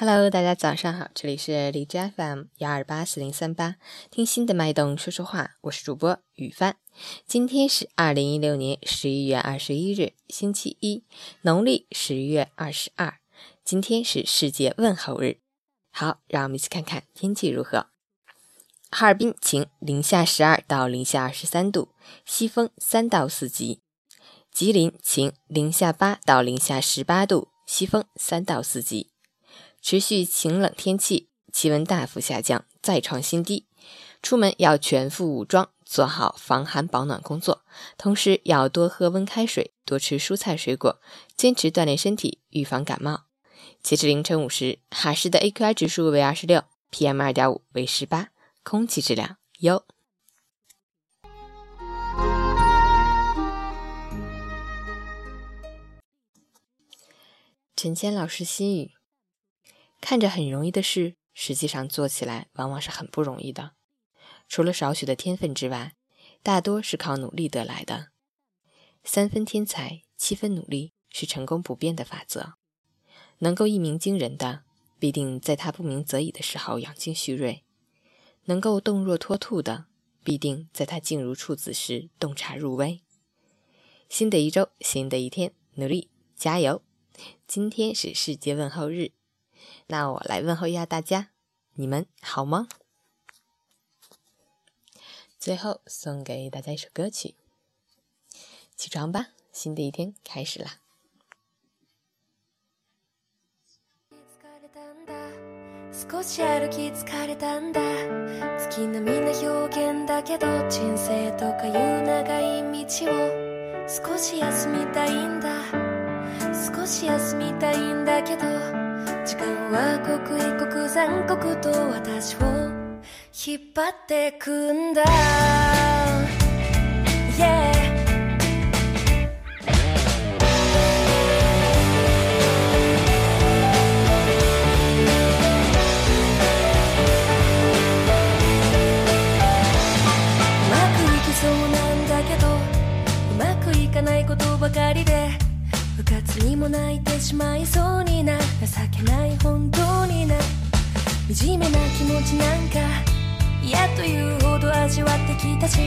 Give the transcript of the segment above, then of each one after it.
Hello，大家早上好，这里是荔枝 FM 幺二八四零三八，听心的脉动说说话，我是主播雨帆。今天是二零一六年十一月二十一日，星期一，农历十月二十二。今天是世界问候日。好，让我们一起看看天气如何。哈尔滨晴，零下十二到零下二十三度，西风三到四级。吉林晴，零下八到零下十八度，西风三到四级。持续晴冷天气，气温大幅下降，再创新低。出门要全副武装，做好防寒保暖工作，同时要多喝温开水，多吃蔬菜水果，坚持锻炼身体，预防感冒。截至凌晨五时，哈市的 AQI 指数为二十六，PM 二点五为十八，空气质量优。陈谦老师心语。看着很容易的事，实际上做起来往往是很不容易的。除了少许的天分之外，大多是靠努力得来的。三分天才，七分努力是成功不变的法则。能够一鸣惊人的，必定在他不鸣则已的时候养精蓄锐；能够动若脱兔的，必定在他静如处子时洞察入微。新的一周，新的一天，努力加油！今天是世界问候日。那我来问候一下大家，你们好吗？最后送给大家一首歌曲，《起床吧》，新的一天开始了。時間は刻一刻残酷と私を引っ張ってくんだ、yeah. にも泣いてしまいそうにな情けない本当にな惨めな気持ちなんか嫌というほど味わってきたし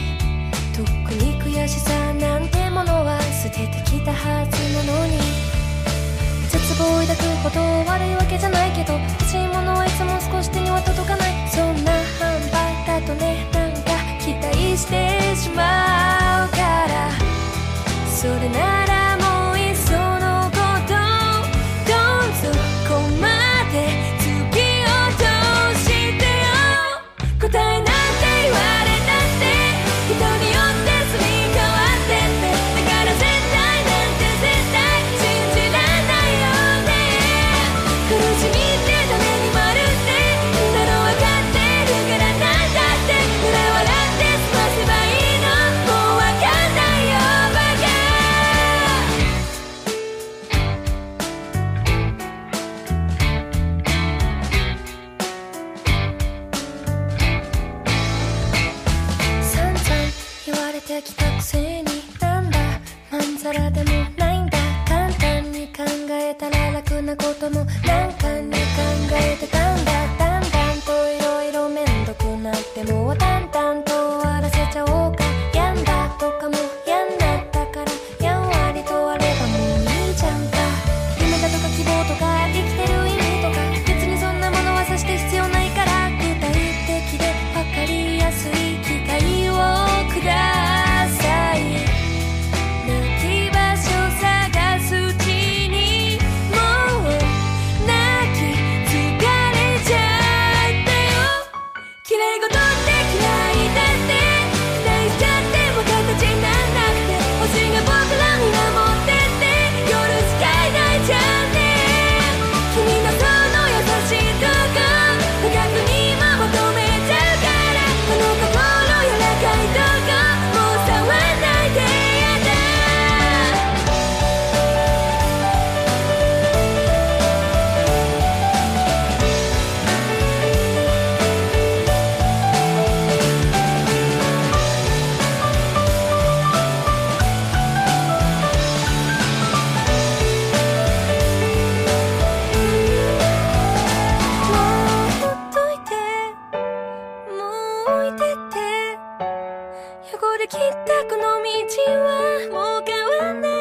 とっくに悔しさなんてものは捨ててきたはずなのに絶望抱くこと悪いわけじゃないけど欲しいものはいつも少し手には届かないそんなてきたくせになんだまんざらでもないんだ簡単に考えたら楽なこともない 내고 きったこの道はもう変わんないよ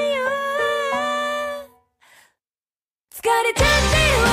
疲れちゃってよ